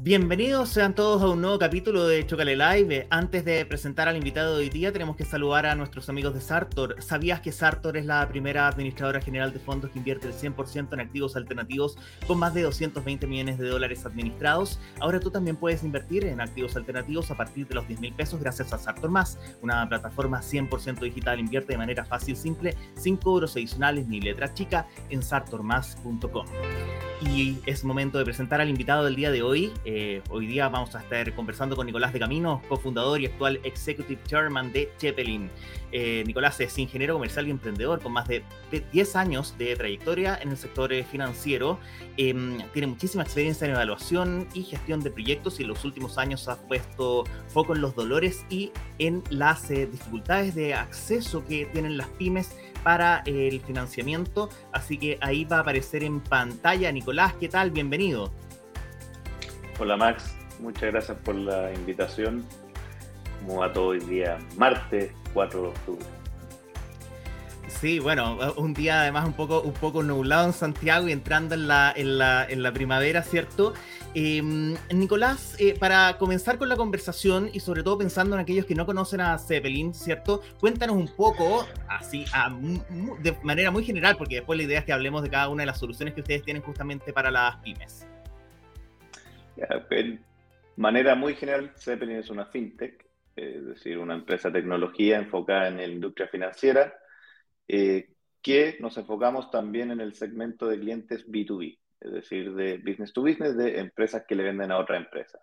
Bienvenidos sean todos a un nuevo capítulo de Chocale Live. Antes de presentar al invitado de hoy día, tenemos que saludar a nuestros amigos de Sartor. ¿Sabías que Sartor es la primera administradora general de fondos que invierte el 100% en activos alternativos con más de 220 millones de dólares administrados? Ahora tú también puedes invertir en activos alternativos a partir de los 10 mil pesos gracias a Sartor Más, una plataforma 100% digital. Invierte de manera fácil, simple, sin cobros adicionales ni letra chica en sartormas.com. Y es momento de presentar al invitado del día de hoy. Eh, hoy día vamos a estar conversando con Nicolás de Camino, cofundador y actual Executive Chairman de Chepelin. Eh, Nicolás es ingeniero comercial y emprendedor con más de 10 años de trayectoria en el sector eh, financiero. Em, tiene muchísima experiencia en evaluación y gestión de proyectos y en los últimos años ha puesto foco en los dolores y en las dificultades de acceso que tienen las pymes para el financiamiento. Así que ahí va a aparecer en pantalla. Nicolás, ¿qué tal? Bienvenido. Hola Max, muchas gracias por la invitación. Como a todo el día, martes 4 de octubre. Sí, bueno, un día además un poco, un poco nublado en Santiago y entrando en la, en la, en la primavera, ¿cierto? Em, Nicolás, eh, para comenzar con la conversación y sobre todo pensando en aquellos que no conocen a Zeppelin, ¿cierto? Cuéntanos un poco, así, de manera muy general, porque después la idea es que hablemos de cada una de las soluciones que ustedes tienen justamente para las pymes. De manera muy general, Zeppelin es una fintech, es decir, una empresa de tecnología enfocada en la industria financiera, eh, que nos enfocamos también en el segmento de clientes B2B es decir, de business to business, de empresas que le venden a otras empresas,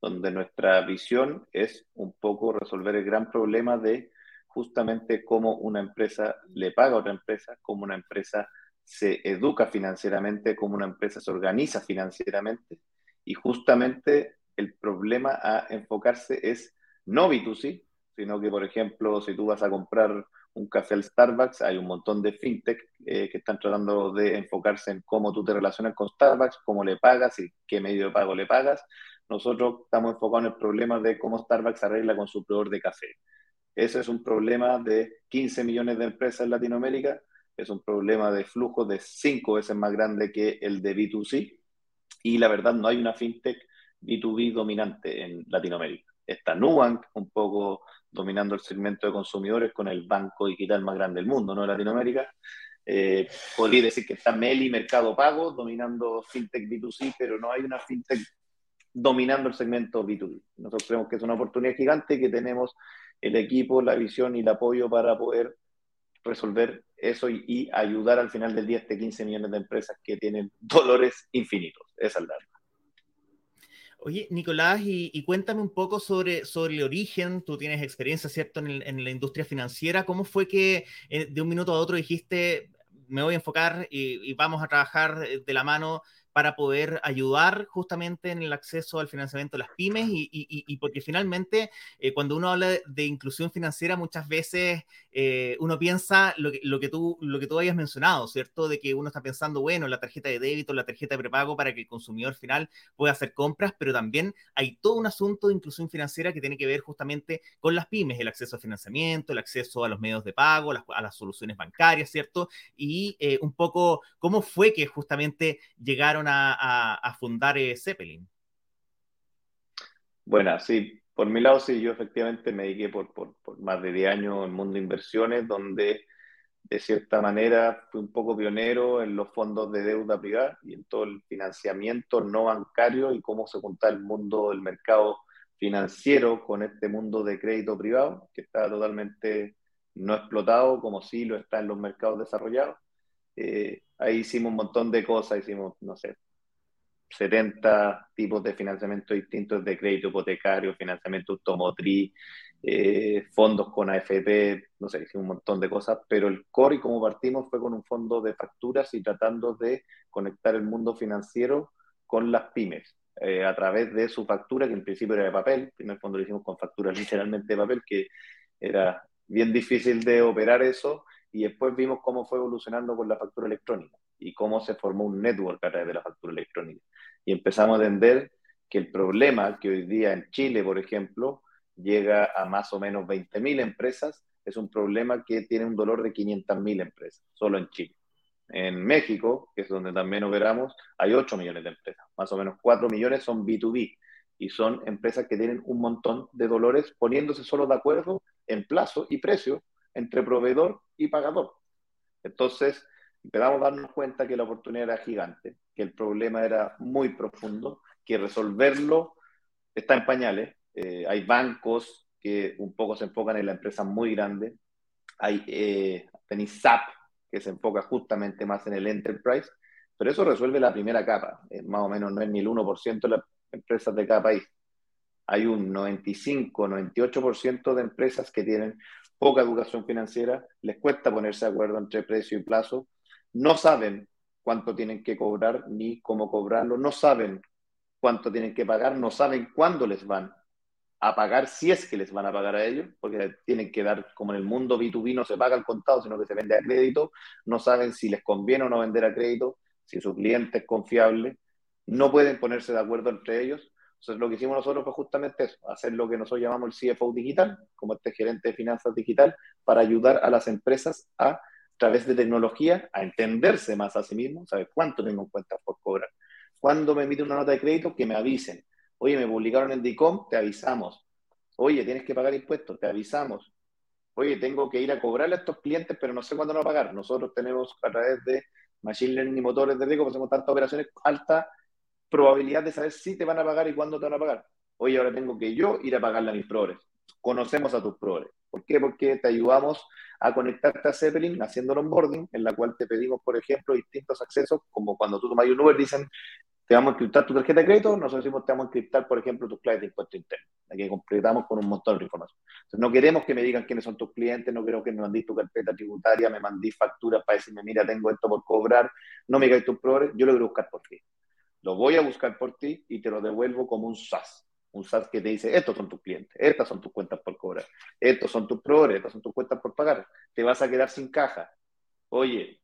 donde nuestra visión es un poco resolver el gran problema de justamente cómo una empresa le paga a otra empresa, cómo una empresa se educa financieramente, cómo una empresa se organiza financieramente. Y justamente el problema a enfocarse es no B2C, sino que, por ejemplo, si tú vas a comprar un café al Starbucks, hay un montón de fintech eh, que están tratando de enfocarse en cómo tú te relacionas con Starbucks, cómo le pagas y qué medio de pago le pagas. Nosotros estamos enfocados en el problema de cómo Starbucks arregla con su proveedor de café. Ese es un problema de 15 millones de empresas en Latinoamérica, es un problema de flujo de 5 veces más grande que el de B2C y la verdad no hay una fintech B2B dominante en Latinoamérica. Está Nubank un poco dominando el segmento de consumidores con el banco digital más grande del mundo, ¿no? Latinoamérica. Eh, podría decir que está Meli, Mercado Pago, dominando FinTech B2C, pero no hay una FinTech dominando el segmento B2B. Nosotros creemos que es una oportunidad gigante y que tenemos el equipo, la visión y el apoyo para poder resolver eso y, ayudar al final del día a este 15 millones de empresas que tienen dolores infinitos. Es la verdad. Oye, Nicolás, y, cuéntame un poco sobre, sobre el origen. Tú tienes experiencia, ¿cierto?, en, la industria financiera. ¿Cómo fue que eh, de un minuto a otro dijiste, me voy a enfocar y, vamos a trabajar eh, de la mano para poder ayudar justamente en el acceso al financiamiento de las pymes y, porque finalmente eh, cuando uno habla de, inclusión financiera muchas veces eh, uno piensa lo que, lo, que tú, lo que tú hayas mencionado, ¿cierto? De que uno está pensando, bueno, la tarjeta de débito, la tarjeta de prepago para que el consumidor final pueda hacer compras, pero también hay todo un asunto de inclusión financiera que tiene que ver justamente con las pymes, el acceso a financiamiento, el acceso a los medios de pago, a las soluciones bancarias, ¿cierto? Y eh, un poco cómo fue que justamente llegaron a, fundar eh, Zeppelin? Bueno, sí, por mi lado sí, yo efectivamente me dediqué por, por, más de 10 años en mundo de inversiones, donde de cierta manera fui un poco pionero en los fondos de deuda privada y en todo el financiamiento no bancario y cómo se junta el mundo del mercado financiero con este mundo de crédito privado, que está totalmente no explotado como sí lo está en los mercados desarrollados. Eh, ahí hicimos un montón de cosas, hicimos, no sé, 70 tipos de financiamiento distintos de crédito hipotecario, financiamiento automotriz, eh, fondos con AFP, no sé, hicimos un montón de cosas, pero el core y como partimos fue con un fondo de facturas y tratando de conectar el mundo financiero con las pymes. Eh, a través de su factura, que en principio era de papel, el fondo lo hicimos con facturas literalmente de papel, que era bien difícil de operar eso, y después vimos cómo fue evolucionando con la factura electrónica y cómo se formó un network a través de la factura electrónica. Y empezamos a entender que el problema que hoy día en Chile, por ejemplo, llega a más o menos 20.000 empresas, es un problema que tiene un dolor de 500.000 empresas, solo en Chile. En México, que es donde también operamos, hay 8 millones de empresas. Más o menos 4 millones son B2B y son empresas que tienen un montón de dolores poniéndose solo de acuerdo en plazo y precio entre proveedor y pagador. Entonces, empezamos a darnos cuenta que la oportunidad era gigante, que el problema era muy profundo, que resolverlo está en pañales. Eh, hay bancos que un poco se enfocan en la empresa muy grande. Hay eh, SAP, que se enfoca justamente más en el enterprise, pero eso resuelve la primera capa. Eh, más o menos no es ni el 1% de las empresas de cada país. Hay un 95, 98% de empresas que tienen poca educación financiera, les cuesta ponerse de acuerdo entre precio y plazo, no saben cuánto tienen que cobrar ni cómo cobrarlo, no saben cuánto tienen que pagar, no saben cuándo les van a pagar, si es que les van a pagar a ellos, porque tienen que dar, como en el mundo B2B no se paga al contado, sino que se vende a crédito, no saben si les conviene o no vender a crédito, si su cliente es confiable, no pueden ponerse de acuerdo entre ellos. Entonces, lo que hicimos nosotros fue justamente eso, hacer lo que nosotros llamamos el CFO digital, como este gerente de finanzas digital, para ayudar a las empresas a, a través de tecnología, a entenderse más a sí mismos, saber cuánto tengo en cuenta por cobrar. Cuando me emite una nota de crédito, que me avisen. Oye, me publicaron en DICOM, te avisamos. Oye, tienes que pagar impuestos, te avisamos. Oye, tengo que ir a cobrarle a estos clientes, pero no sé cuándo no pagar. Nosotros tenemos a través de Machine Learning y motores de riesgo, hacemos tantas operaciones, alta probabilidad de saber si te van a pagar y cuándo te van a pagar. Oye, ahora tengo que yo ir a pagarle a mis proveedores. Conocemos a tus proveedores. ¿Por qué? Porque te ayudamos a conectarte a Zeppelin haciendo el onboarding, en la cual te pedimos, por ejemplo, distintos accesos, como cuando tú tomas un Uber, dicen, te vamos a encriptar tu tarjeta de crédito, nosotros decimos, te vamos a encriptar, por ejemplo, tus claves de impuesto interno. Aquí completamos con un montón de información. No queremos que me digan quiénes son tus clientes, no queremos que me mandéis tu carpeta tributaria, me mandéis facturas para decirme, mira, tengo esto por cobrar, no me digáis tus proveedores, yo lo quiero buscar por ti. Lo voy a buscar por ti y te lo devuelvo como un SaaS. Un SaaS que te dice, estos son tus clientes, estas son tus cuentas por cobrar, estos son tus proveedores, estas son tus cuentas por pagar. Te vas a quedar sin caja. Oye,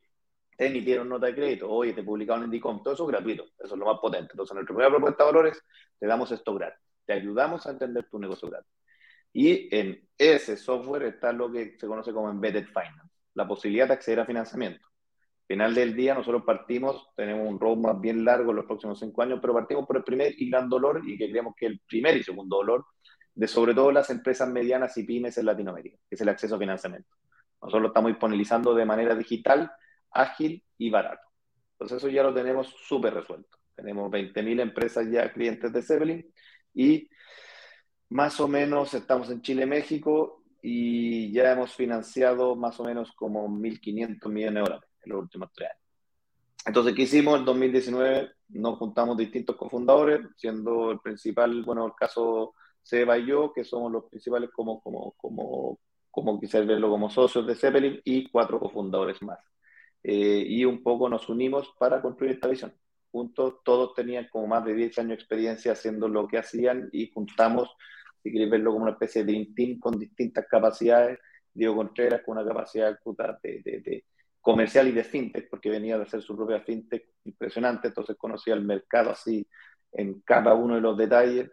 te emitieron nota de crédito, oye, te publicaron en DICOM, todo eso es gratuito, eso es lo más potente. Entonces, en nuestra primera propuesta de valores, te damos esto gratis, te ayudamos a entender tu negocio gratis. Y en ese software está lo que se conoce como Embedded Finance, la posibilidad de acceder a financiamiento final del día nosotros partimos, tenemos un roadmap bien largo en los próximos cinco años, pero partimos por el primer y gran dolor y que creemos que el primer y segundo dolor de sobre todo las empresas medianas y pymes en Latinoamérica, que es el acceso a financiamiento. Nosotros lo estamos disponibilizando de manera digital, ágil y barato. Entonces eso ya lo tenemos súper resuelto. Tenemos 20.000 empresas ya clientes de Zeppelin y más o menos estamos en Chile, México y ya hemos financiado más o menos como 1.500 millones de dólares en los últimos tres años. Entonces, ¿qué hicimos? En 2019 nos juntamos distintos cofundadores, siendo el principal, bueno, el caso Seba y yo, que somos los principales como, como, como, como quizás verlo como socios de Zeppelin, y cuatro cofundadores más. Eh, y un poco nos unimos para construir esta visión. Juntos todos tenían como más de 10 años de experiencia haciendo lo que hacían y juntamos, si queréis verlo como una especie de team con distintas capacidades, Diego Contreras con una capacidad de, de, de comercial y de fintech, porque venía de hacer su propia fintech impresionante, entonces conocía el mercado así en cada uno de los detalles.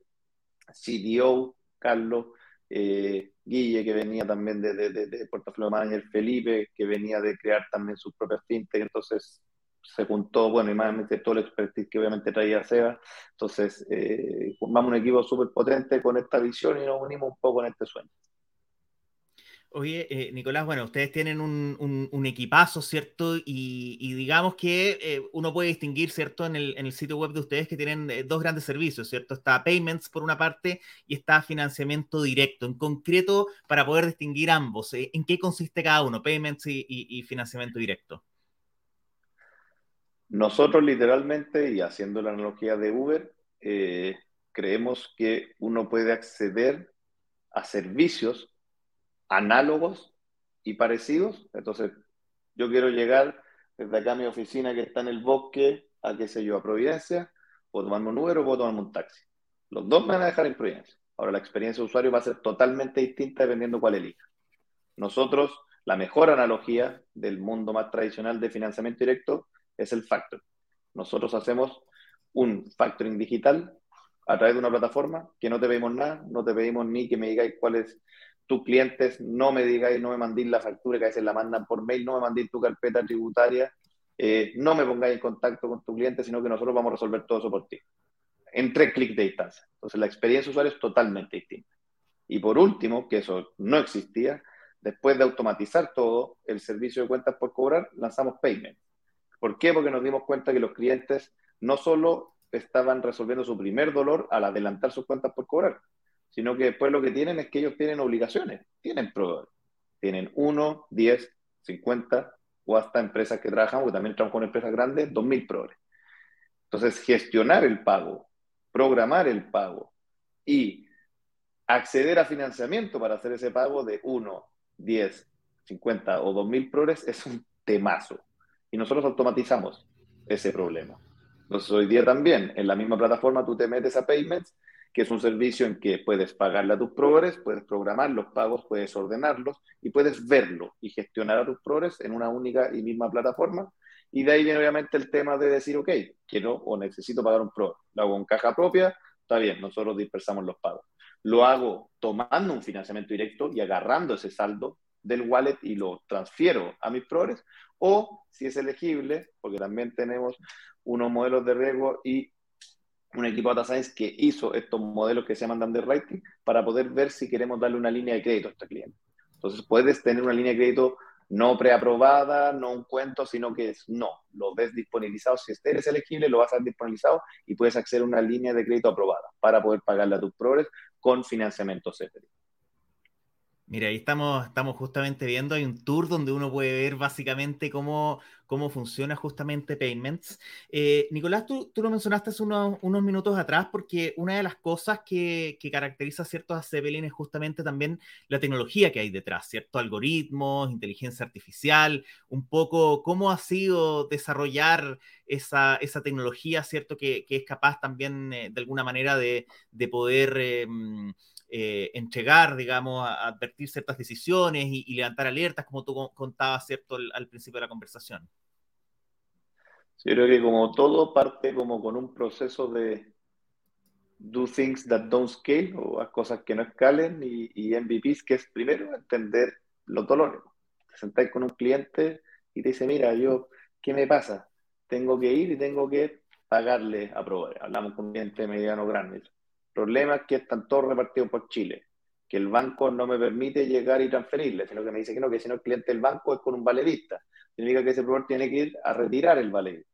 CDO, Carlos, eh, Guille, que venía también de, de, de, Portafolio Manager, Felipe, que venía de crear también sus propias fintech, entonces se juntó, bueno, y más todo el expertise que obviamente traía Seba, entonces eh, formamos un equipo súper potente con esta visión y nos unimos un poco en este sueño. Oye, eh, Nicolás, bueno, ustedes tienen un, equipazo, ¿cierto? Y, digamos que eh, uno puede distinguir, ¿cierto? En el, sitio web de ustedes que tienen eh, dos grandes servicios, ¿cierto? Está Payments por una parte y está financiamiento directo. En concreto, para poder distinguir ambos, ¿en qué consiste cada uno, Payments y, financiamiento directo? Nosotros literalmente, y haciendo la analogía de Uber, creemos que uno puede acceder a servicios análogos y parecidos. Entonces, yo quiero llegar desde acá a mi oficina que está en el bosque, a qué sé yo, a Providencia, o tomarme un Uber o puedo tomarme un taxi. Los dos me van a dejar en Providencia. Ahora, la experiencia de usuario va a ser totalmente distinta dependiendo cuál elija. Nosotros, la mejor analogía del mundo más tradicional de financiamiento directo es el factor. Nosotros hacemos un factoring digital a través de una plataforma que no te pedimos nada, no te pedimos ni que me digáis cuál es tus clientes no me digáis, no me mandéis la factura, que a veces la mandan por mail, no me mandéis tu carpeta tributaria, eh, no me pongáis en contacto con tu cliente, sino que nosotros vamos a resolver todo eso por ti. En tres clics de distancia. Entonces la experiencia de usuario es totalmente distinta. Y por último, que eso no existía, después de automatizar todo el servicio de cuentas por cobrar, lanzamos Payment. ¿Por qué? Porque nos dimos cuenta que los clientes no solo estaban resolviendo su primer dolor al adelantar sus cuentas por cobrar, sino que después lo que tienen es que ellos tienen obligaciones, tienen proveedores. Tienen 1, 10, 50 o hasta empresas que trabajan, porque también trabajan con empresas grandes, 2.000 proveedores. Entonces, gestionar el pago, programar el pago y acceder a financiamiento para hacer ese pago de 1, 10, 50 o 2.000 proveedores es un temazo. Y nosotros automatizamos ese problema. Entonces, hoy día también, en la misma plataforma, tú te metes a Payments que es un servicio en que puedes pagarle a tus proveedores, puedes programar los pagos, puedes ordenarlos y puedes verlo y gestionar a tus proveedores en una única y misma plataforma. Y de ahí viene obviamente el tema de decir, ok, quiero o necesito pagar un proveedor. Lo hago en caja propia, está bien, nosotros dispersamos los pagos. Lo hago tomando un financiamiento directo y agarrando ese saldo del wallet y lo transfiero a mis proveedores. O si es elegible, porque también tenemos unos modelos de riesgo y un equipo de data science que hizo estos modelos que se llaman underwriting para poder ver si queremos darle una línea de crédito a este cliente. Entonces puedes tener una línea de crédito no preaprobada, no un cuento, sino que es no, lo ves disponibilizado. Si este eres elegible, lo vas a ver disponibilizado y puedes acceder a una línea de crédito aprobada para poder pagarle a tus proveedores con financiamiento CFD. Mira, ahí estamos, estamos justamente viendo, hay un tour donde uno puede ver básicamente cómo, cómo funciona justamente Payments. Eh, Nicolás, tú, tú, lo mencionaste hace unos, minutos atrás porque una de las cosas que, que caracteriza a ciertos es justamente también la tecnología que hay detrás, ¿cierto? Algoritmos, inteligencia artificial, un poco cómo ha sido desarrollar esa, esa tecnología, ¿cierto? Que, que es capaz también eh, de alguna manera de, de poder... Eh, eh, entregar, digamos, a, advertir ciertas decisiones y, levantar alertas, como tú contabas, ¿cierto?, al, principio de la conversación. Sí, creo que como todo parte como con un proceso de do things that don't scale o a cosas que no escalen y, y MVPs, que es primero entender los dolores. Te sentáis con un cliente y te dice, mira, yo, ¿qué me pasa? Tengo que ir y tengo que pagarle a proveer. Hablamos con un cliente mediano grande problema es que están todos repartidos por Chile, que el banco no me permite llegar y transferirle, sino que me dice que no, que si no el cliente del banco es con un valedista. Significa que ese proveedor tiene que ir a retirar el valedista.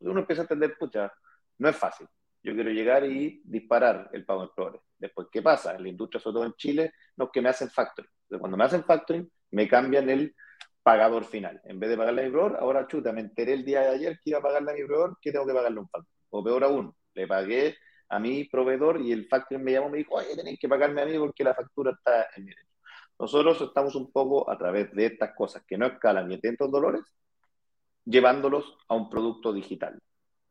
Uno empieza a entender, pucha, no es fácil. Yo quiero llegar y disparar el pago del proveedor. Después, ¿qué pasa? En la industria, sobre todo en Chile, no es que me hacen factoring. Cuando me hacen factoring, me cambian el pagador final. En vez de pagarle a mi proveedor, ahora chuta, me enteré el día de ayer que iba a pagarle a mi proveedor, que tengo que pagarle un factoring. O peor aún, le pagué a mi proveedor y el factoring me llamó y me dijo, oye, tenéis que pagarme a mí porque la factura está en mi derecho. Nosotros estamos un poco a través de estas cosas que no escalan ni tienen dolores, llevándolos a un producto digital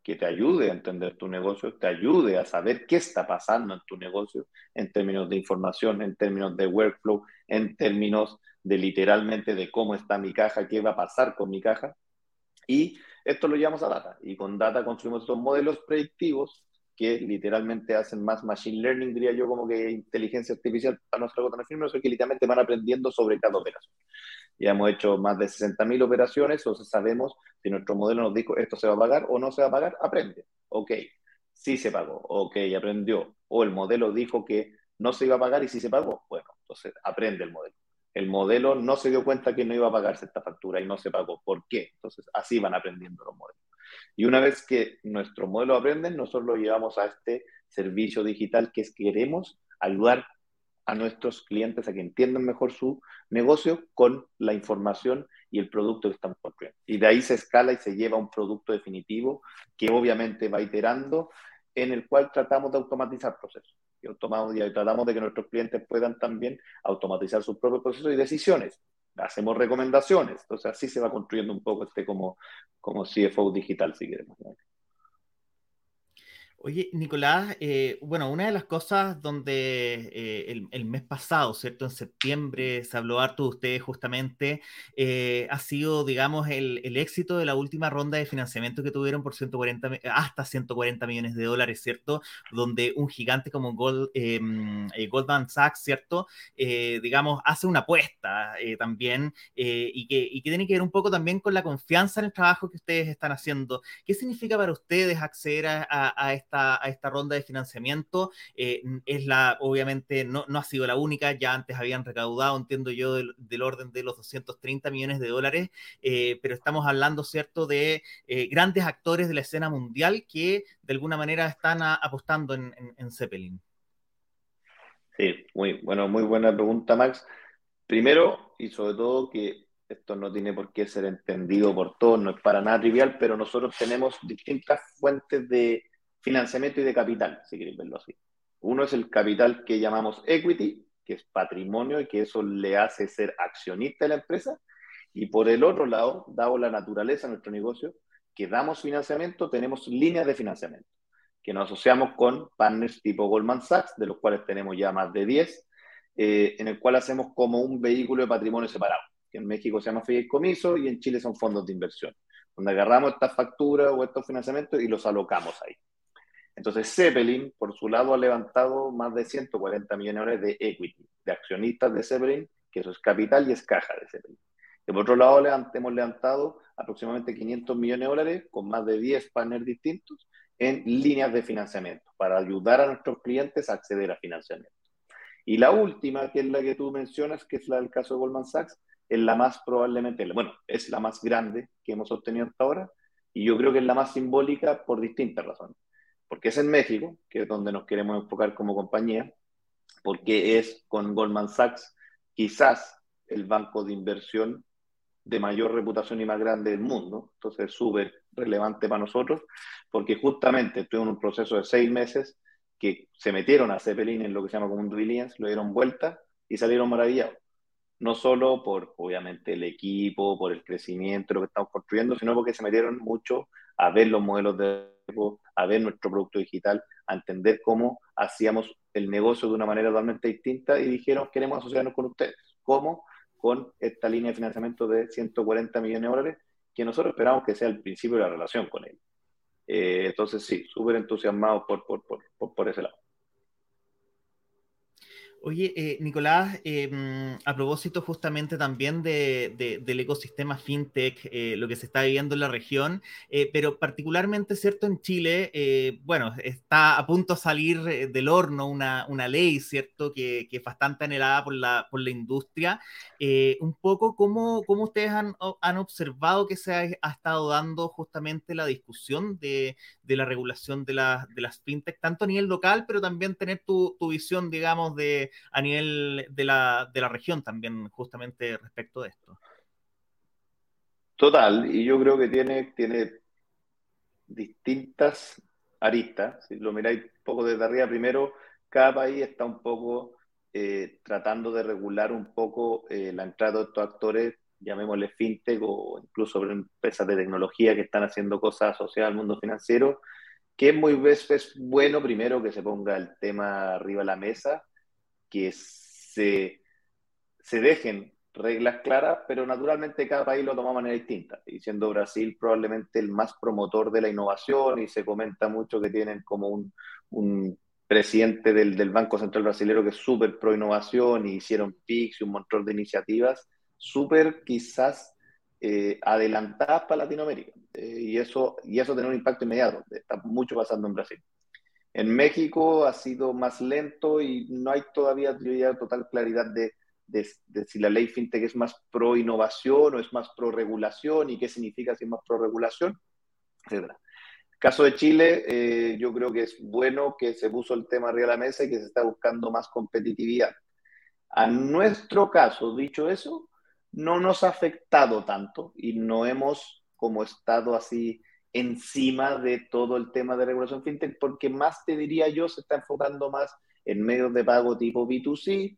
que te ayude a entender tu negocio, te ayude a saber qué está pasando en tu negocio en términos de información, en términos de workflow, en términos de literalmente de cómo está mi caja, qué va a pasar con mi caja. Y esto lo llevamos a data. Y con data construimos estos modelos predictivos que literalmente hacen más machine learning, diría yo, como que inteligencia artificial para nuestra gota firme, que literalmente van aprendiendo sobre cada operación. Ya hemos hecho más de 60.000 operaciones, sea, sabemos si nuestro modelo nos dijo esto se va a pagar o no se va a pagar, aprende. Ok, sí se pagó, ok, aprendió. O el modelo dijo que no se iba a pagar y sí se pagó, bueno, entonces aprende el modelo. El modelo no se dio cuenta que no iba a pagarse esta factura y no se pagó. ¿Por qué? Entonces así van aprendiendo los modelos. Y una vez que nuestro modelo aprenden, nosotros lo llevamos a este servicio digital que es queremos ayudar a nuestros clientes a que entiendan mejor su negocio con la información y el producto que están construyendo. Y de ahí se escala y se lleva un producto definitivo que obviamente va iterando, en el cual tratamos de automatizar procesos. Y, y tratamos de que nuestros clientes puedan también automatizar sus propios procesos y decisiones hacemos recomendaciones. Entonces así se va construyendo un poco este como, como CFO digital, si queremos. Oye, Nicolás, eh, bueno, una de las cosas donde eh, el, mes pasado, ¿cierto? En septiembre se habló harto de ustedes justamente, eh, ha sido, digamos, el, éxito de la última ronda de financiamiento que tuvieron por 140, hasta 140 millones de dólares, ¿cierto? Donde un gigante como em, Goldman Sachs, ¿cierto? digamos, hace una apuesta también y que, y, que, tiene que ver un poco también con la confianza en el trabajo que ustedes están haciendo. ¿Qué significa para ustedes acceder a, a, a esta a esta ronda de financiamiento. Eh, es la, obviamente, no, no, ha sido la única, ya antes habían recaudado, entiendo yo, del, orden de los 230 millones de dólares, eh, pero estamos hablando, ¿cierto?, de eh, grandes actores de la escena mundial que de alguna manera están apostando en, en, Zeppelin. Sí, muy, bueno, muy buena pregunta, Max. Primero, y sobre todo que esto no tiene por qué ser entendido por todos, no es para nada trivial, pero nosotros tenemos distintas fuentes de financiamiento y de capital, si queréis verlo así. Uno es el capital que llamamos equity, que es patrimonio y que eso le hace ser accionista de la empresa. Y por el otro lado, dado la naturaleza de nuestro negocio, que damos financiamiento, tenemos líneas de financiamiento, que nos asociamos con partners tipo Goldman Sachs, de los cuales tenemos ya más de 10, eh, en el cual hacemos como un vehículo de patrimonio separado, que en México se llama fideicomiso y en Chile son fondos de inversión, donde agarramos estas facturas o estos financiamientos y los alocamos ahí. Entonces, Zeppelin, por su lado, ha levantado más de 140 millones de dólares de equity, de accionistas de Zeppelin, que eso es capital y es caja de Zeppelin. Por otro lado, hemos levantado aproximadamente 500 millones de dólares con más de 10 partners distintos en líneas de financiamiento para ayudar a nuestros clientes a acceder a financiamiento. Y la última, que es la que tú mencionas, que es la del caso de Goldman Sachs, es la más probablemente, bueno, es la más grande que hemos obtenido hasta ahora y yo creo que es la más simbólica por distintas razones porque es en México, que es donde nos queremos enfocar como compañía, porque es con Goldman Sachs quizás el banco de inversión de mayor reputación y más grande del mundo. Entonces es súper relevante para nosotros, porque justamente en un proceso de seis meses que se metieron a Zeppelin en lo que se llama como un lo dieron vuelta y salieron maravillados. No solo por, obviamente, el equipo, por el crecimiento, lo que estamos construyendo, sino porque se metieron mucho a ver los modelos de a ver nuestro producto digital, a entender cómo hacíamos el negocio de una manera totalmente distinta y dijeron, queremos asociarnos con ustedes. ¿Cómo? Con esta línea de financiamiento de 140 millones de dólares, que nosotros esperamos que sea el principio de la relación con él. Eh, entonces, sí, súper entusiasmados por, por, por, por ese lado. Oye, eh, Nicolás, em, a propósito justamente también de, del ecosistema fintech, eh, lo que se está viviendo en la región, eh, pero particularmente, ¿cierto? En Chile, bueno, está a punto de salir del horno una, una ley, ¿cierto? Que, que, es bastante anhelada por la, por la industria. un poco, ¿cómo, cómo ustedes han, han, observado que se ha, ha, estado dando justamente la discusión de, de la regulación de, la, de las fintech, tanto a nivel local, pero también tener tu, visión, digamos, de a nivel de la, de la región también, justamente respecto de esto. Total, y yo creo que tiene, tiene distintas aristas. Si lo miráis un poco desde arriba, primero, cada país está un poco eh, tratando de regular un poco eh, la entrada de estos actores, llamémosle fintech o incluso empresas de tecnología que están haciendo cosas asociadas al mundo financiero, que es muy es bueno primero que se ponga el tema arriba de la mesa que se, se dejen reglas claras, pero naturalmente cada país lo toma de manera distinta. Y siendo Brasil probablemente el más promotor de la innovación, y se comenta mucho que tienen como un, un presidente del, del, Banco Central Brasilero que es súper pro innovación, y hicieron PIX y un montón de iniciativas, súper quizás eh, adelantadas para Latinoamérica. Eh, y, eso, y eso tiene un impacto inmediato. Está mucho pasando en Brasil. En México ha sido más lento y no hay todavía total claridad de, si la ley fintech es más pro innovación o es más pro regulación y qué significa si es más pro regulación, etc. Caso de Chile, eh, yo creo que es bueno que se puso el tema arriba de la mesa y que se está buscando más competitividad. A nuestro caso, dicho eso, no nos ha afectado tanto y no hemos como estado así encima de todo el tema de regulación fintech, porque más te diría yo, se está enfocando más en medios de pago tipo B2C,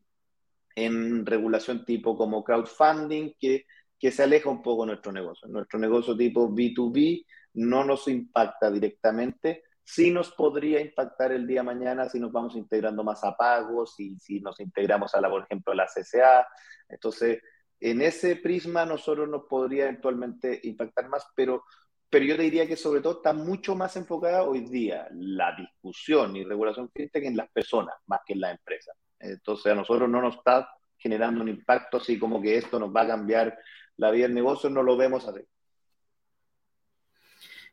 en regulación tipo como crowdfunding, que, que se aleja un poco de nuestro negocio. Nuestro negocio tipo B2B no nos impacta directamente, sí nos podría impactar el día mañana si nos vamos integrando más a pagos, y si nos integramos a la, por ejemplo, a la CCA. Entonces, en ese prisma nosotros nos podría eventualmente impactar más, pero, pero yo te diría que sobre todo está mucho más enfocada hoy día la discusión y regulación fintech en las personas más que en las empresas. Entonces, a nosotros no nos está generando un impacto así como que esto nos va a cambiar la vida del negocio, no lo vemos así.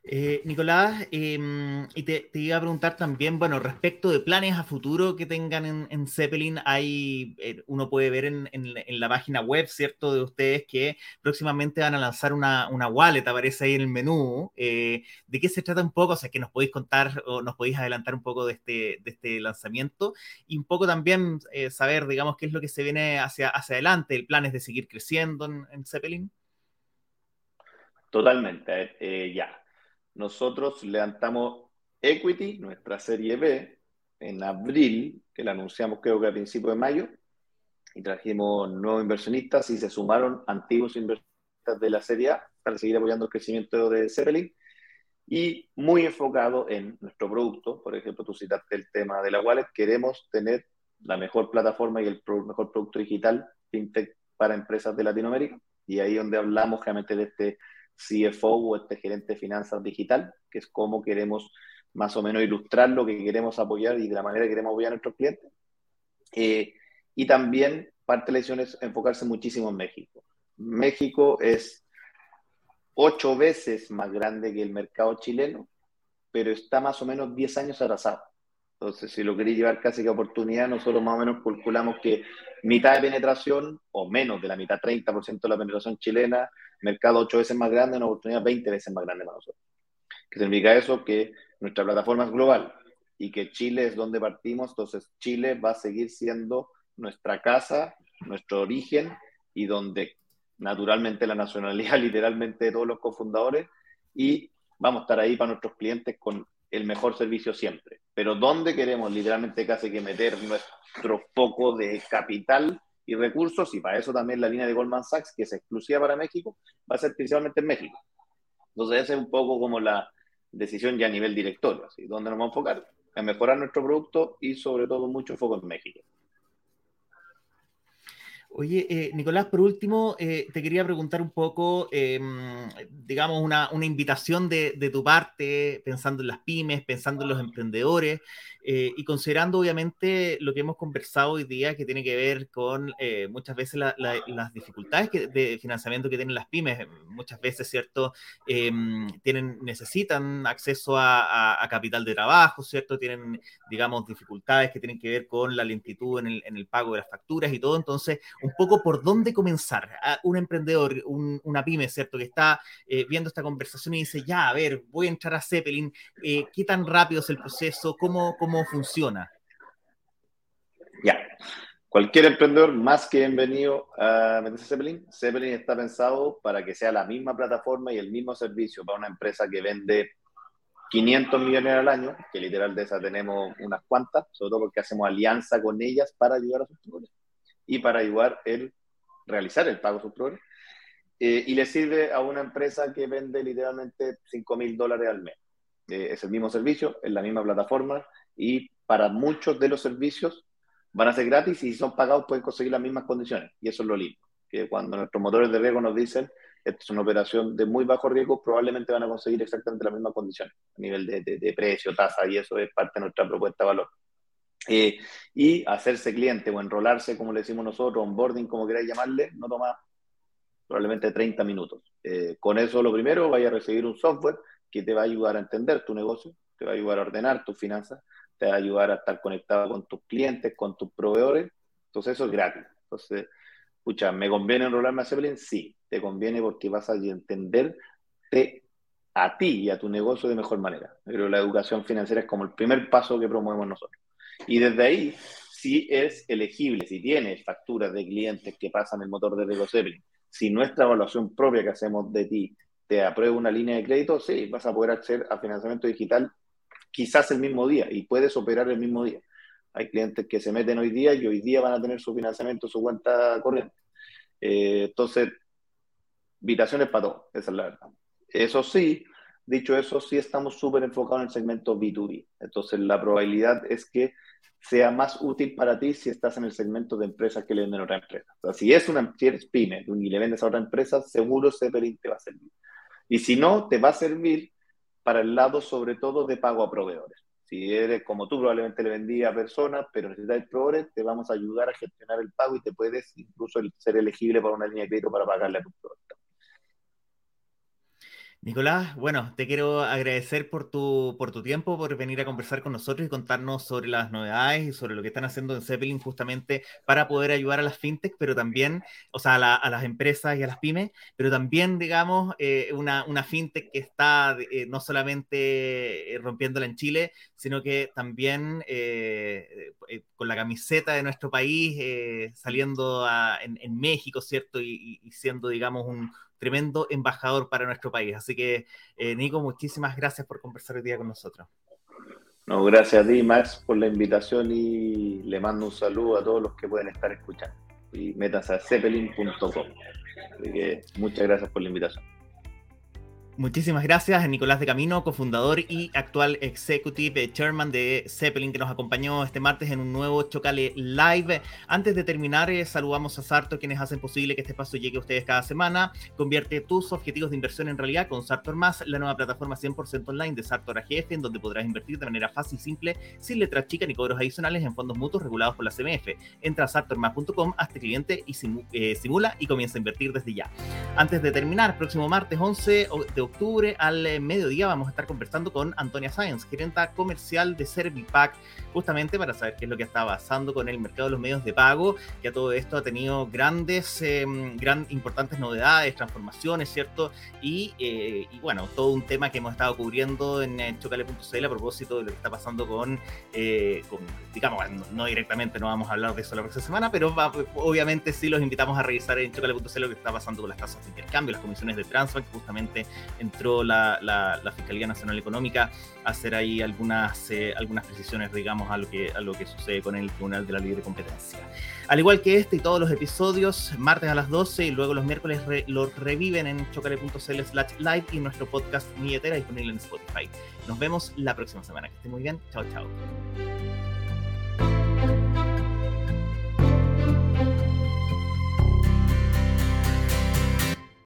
Eh, Nicolás, em, y te, iba a preguntar también, bueno, respecto de planes a futuro que tengan en, Zeppelin, hay, eh, uno puede ver en, la página web, ¿cierto?, de ustedes que próximamente van a lanzar una, una wallet, aparece ahí en el menú. Eh, ¿De qué se trata un poco? O sea, que nos podéis contar o nos podéis adelantar un poco de este, de este lanzamiento y un poco también saber, digamos, qué es lo que se viene hacia, hacia adelante. ¿El plan es de seguir creciendo en, Zeppelin? Totalmente, ya nosotros levantamos Equity, nuestra serie B, en abril, que la anunciamos creo que a principios de mayo, y trajimos nuevos inversionistas y se sumaron antiguos inversionistas de la serie A para seguir apoyando el crecimiento de Zeppelin y muy enfocado en nuestro producto. Por ejemplo, tú citaste el tema de la wallet. Queremos tener la mejor plataforma y el mejor producto digital fintech para empresas de Latinoamérica. Y ahí donde hablamos realmente de este CFO o este gerente de finanzas digital, que es cómo queremos más o menos ilustrar lo que queremos apoyar y de la manera que queremos apoyar a nuestros clientes. Eh, y también parte de la decisión es enfocarse muchísimo en México. México es ocho veces más grande que el mercado chileno, pero está más o menos 10 años atrasado. Entonces, si lo queréis llevar casi que oportunidad, nosotros más o menos calculamos que mitad de penetración o menos de la mitad, 30% de la penetración chilena, mercado 8 veces más grande, una oportunidad 20 veces más grande para nosotros. ¿Qué significa eso? Que nuestra plataforma es global y que Chile es donde partimos, entonces Chile va a seguir siendo nuestra casa, nuestro origen y donde naturalmente la nacionalidad literalmente de todos los cofundadores y vamos a estar ahí para nuestros clientes con el mejor servicio siempre. Pero ¿dónde queremos literalmente casi que meter nuestro foco de capital y recursos? Y para eso también la línea de Goldman Sachs, que es exclusiva para México, va a ser principalmente en México. Entonces esa es un poco como la decisión ya a nivel directorio, ¿sí? ¿Dónde nos vamos a enfocar? En mejorar nuestro producto y sobre todo mucho foco en México. Oye, eh, Nicolás, por último, eh, te quería preguntar un poco, em, digamos, una, invitación de, de, tu parte, pensando en las pymes, pensando en los emprendedores, eh, y considerando obviamente lo que hemos conversado hoy día, que tiene que ver con muchas veces las dificultades de financiamiento que tienen las pymes, muchas veces, ¿cierto? Em, tienen, necesitan acceso a, capital de trabajo, ¿cierto? Tienen, digamos, dificultades que tienen que ver con la lentitud en el, pago de las facturas y todo. Entonces, un poco por dónde comenzar. un emprendedor, una pyme, ¿cierto? Que está eh, viendo esta conversación y dice, ya, a ver, voy a entrar a Zeppelin, ¿qué tan rápido es el proceso? ¿Cómo, cómo funciona. Ya. Cualquier emprendedor más que bienvenido a meterse Zeppelin. Zeppelin está pensado para que sea la misma plataforma y el mismo servicio para una empresa que vende 500 millones al año, que literal de esas tenemos unas cuantas, sobre todo porque hacemos alianza con ellas para ayudar a sus proveedores y para ayudar a realizar el pago a sus proveedores. Eh, y le sirve a una empresa que vende literalmente 5 mil dólares al mes. Eh, es el mismo servicio, es la misma plataforma, y para muchos de los servicios van a ser gratis y si son pagados pueden conseguir las mismas condiciones. Y eso es lo lindo, que cuando nuestros motores de riesgo nos dicen esto es una operación de muy bajo riesgo, probablemente van a conseguir exactamente las mismas condiciones a nivel de, de, precio, tasa, y eso es parte de nuestra propuesta de valor. Eh, y hacerse cliente o enrolarse, como le decimos nosotros, onboarding, como queráis llamarle, no toma probablemente 30 minutos. Eh, con eso, lo primero, vaya a recibir un software que te va a ayudar a entender tu negocio, te va a ayudar a ordenar tus finanzas, te va a ayudar a estar conectado con tus clientes, con tus proveedores. Entonces eso es gratis. Entonces, escucha, ¿me conviene enrolarme a Zeppelin? Sí, te conviene porque vas a entenderte a ti y a tu negocio de mejor manera. Pero la educación financiera es como el primer paso que promovemos nosotros. Y desde ahí, si es elegible, si tienes facturas de clientes que pasan el motor de riesgo Zeppelin, si nuestra evaluación propia que hacemos de ti te aprueba una línea de crédito, sí, vas a poder acceder a financiamiento digital quizás el mismo día y puedes operar el mismo día. Hay clientes que se meten hoy día y hoy día van a tener su financiamiento, su cuenta corriente. Eh, entonces, invitaciones para todo, esa es la verdad. Eso sí, Dicho eso, sí estamos súper enfocados en el segmento B2B. Entonces, la probabilidad es que sea más útil para ti si estás en el segmento de empresas que le venden a otra empresa. O sea, si, es una, si eres pyme y le vendes a otra empresa, seguro Zeppelin te va a servir. Y si no, te va a servir para el lado sobre todo de pago a proveedores. Si eres como tú, probablemente le vendías a personas, pero necesitas proveedores, te vamos a ayudar a gestionar el pago y te puedes incluso ser elegible para una línea de crédito para pagarle a tu proveedor. Nicolás, bueno, te quiero agradecer por tu, por tu tiempo, por venir a conversar con nosotros y contarnos sobre las novedades y sobre lo que están haciendo en Zeppelin justamente para poder ayudar a las fintech, pero también, o sea, a, las empresas y a las pymes, pero también, digamos, eh, una, una, fintech que está eh, no solamente eh, rompiéndola en Chile, sino que también con la camiseta de nuestro país, saliendo en, México, ¿cierto? y siendo, digamos, un tremendo embajador para nuestro país. Así que, eh, Nico, muchísimas gracias por conversar hoy día con nosotros. No, gracias a ti, Max, por la invitación y le mando un saludo a todos los que pueden estar escuchando. Y métanse a zeppelin.com. Así que muchas gracias por la invitación. Muchísimas gracias a Nicolás de Camino, cofundador y actual executive chairman de Zeppelin, que nos acompañó este martes en un nuevo Chocale Live. Antes de terminar, eh, saludamos a Sartor, quienes hacen posible que este espacio llegue a ustedes cada semana. Convierte tus objetivos de inversión en realidad con Sartor Más, la nueva plataforma 100% online de Sartor AGF, en donde podrás invertir de manera fácil y simple, sin letras chicas ni cobros adicionales en fondos mutuos regulados por la CMF. Entra a sartormas.com, hazte cliente y eh, simula y comienza a invertir desde ya. Antes de terminar, próximo martes 11 de octubre al eh, mediodía vamos a estar conversando con Antonia Sáenz, gerenta comercial de Servipack, justamente para saber qué es lo que está pasando con el mercado de los medios de pago, que a todo esto ha tenido grandes, em, gran, importantes novedades, transformaciones, ¿cierto? Y, eh, y, bueno, todo un tema que hemos estado cubriendo en, chocale.cl a propósito de lo que está pasando con, eh, digamos, no, directamente, no vamos a hablar de eso la próxima semana, pero obviamente sí los invitamos a revisar en chocale.cl lo que está pasando con las tasas de intercambio, las comisiones de Transbank, justamente entró la, la, Fiscalía Nacional Económica a hacer ahí algunas, eh, algunas precisiones, digamos, a lo, que, a lo que sucede con el Tribunal de la Libre Competencia. Al igual que este y todos los episodios, martes a las 12 y luego los miércoles los reviven en chocale.cl slash live y nuestro podcast Milletera disponible en Spotify. Nos vemos la próxima semana. Que estén muy bien. Chao, chao.